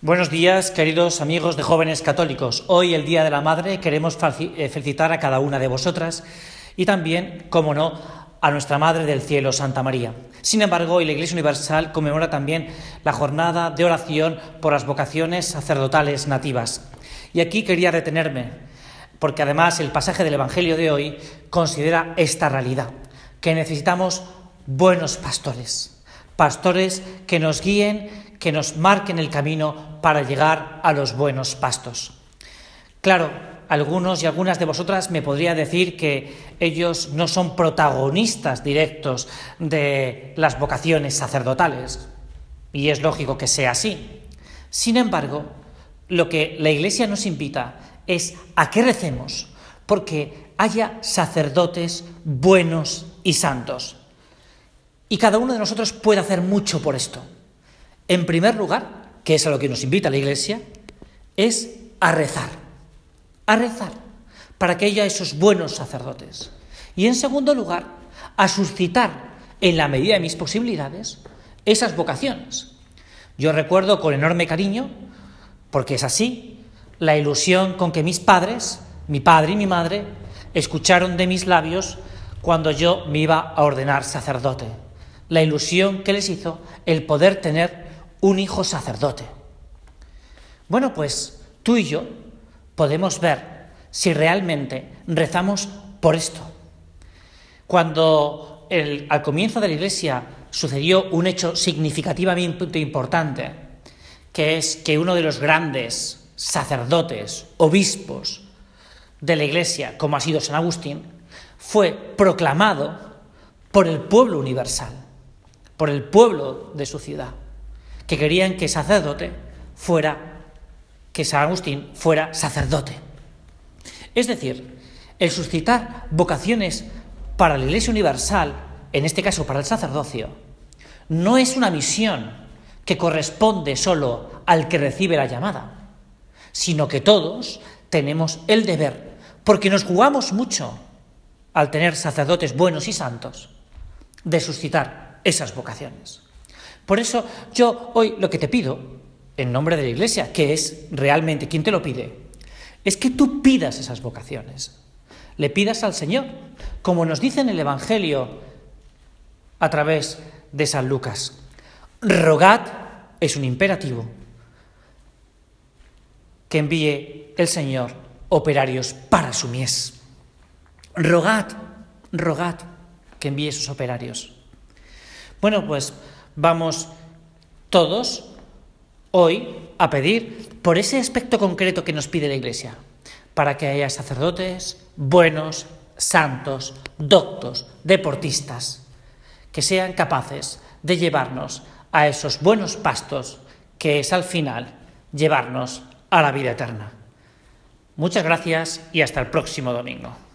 Buenos días, queridos amigos de jóvenes católicos. Hoy, el Día de la Madre, queremos eh, felicitar a cada una de vosotras y también, como no, a nuestra Madre del Cielo, Santa María. Sin embargo, hoy la Iglesia Universal conmemora también la jornada de oración por las vocaciones sacerdotales nativas. Y aquí quería detenerme, porque además el pasaje del Evangelio de hoy considera esta realidad, que necesitamos buenos pastores, pastores que nos guíen que nos marquen el camino para llegar a los buenos pastos. Claro, algunos y algunas de vosotras me podría decir que ellos no son protagonistas directos de las vocaciones sacerdotales, y es lógico que sea así. Sin embargo, lo que la Iglesia nos invita es a que recemos porque haya sacerdotes buenos y santos. Y cada uno de nosotros puede hacer mucho por esto. En primer lugar, que es a lo que nos invita la Iglesia, es a rezar, a rezar, para que haya esos buenos sacerdotes. Y en segundo lugar, a suscitar, en la medida de mis posibilidades, esas vocaciones. Yo recuerdo con enorme cariño, porque es así, la ilusión con que mis padres, mi padre y mi madre, escucharon de mis labios cuando yo me iba a ordenar sacerdote. La ilusión que les hizo el poder tener un hijo sacerdote. Bueno, pues tú y yo podemos ver si realmente rezamos por esto. Cuando al comienzo de la Iglesia sucedió un hecho significativamente importante, que es que uno de los grandes sacerdotes, obispos de la Iglesia, como ha sido San Agustín, fue proclamado por el pueblo universal, por el pueblo de su ciudad que querían que sacerdote fuera, que San Agustín fuera sacerdote. Es decir, el suscitar vocaciones para la Iglesia Universal, en este caso para el sacerdocio, no es una misión que corresponde solo al que recibe la llamada, sino que todos tenemos el deber, porque nos jugamos mucho al tener sacerdotes buenos y santos, de suscitar esas vocaciones. Por eso yo hoy lo que te pido, en nombre de la Iglesia, que es realmente quien te lo pide, es que tú pidas esas vocaciones. Le pidas al Señor, como nos dice en el Evangelio a través de San Lucas. Rogad es un imperativo que envíe el Señor operarios para su mies. Rogad, rogad que envíe esos operarios. Bueno, pues vamos todos hoy a pedir por ese aspecto concreto que nos pide la Iglesia, para que haya sacerdotes buenos, santos, doctos, deportistas, que sean capaces de llevarnos a esos buenos pastos que es al final llevarnos a la vida eterna. Muchas gracias y hasta el próximo domingo.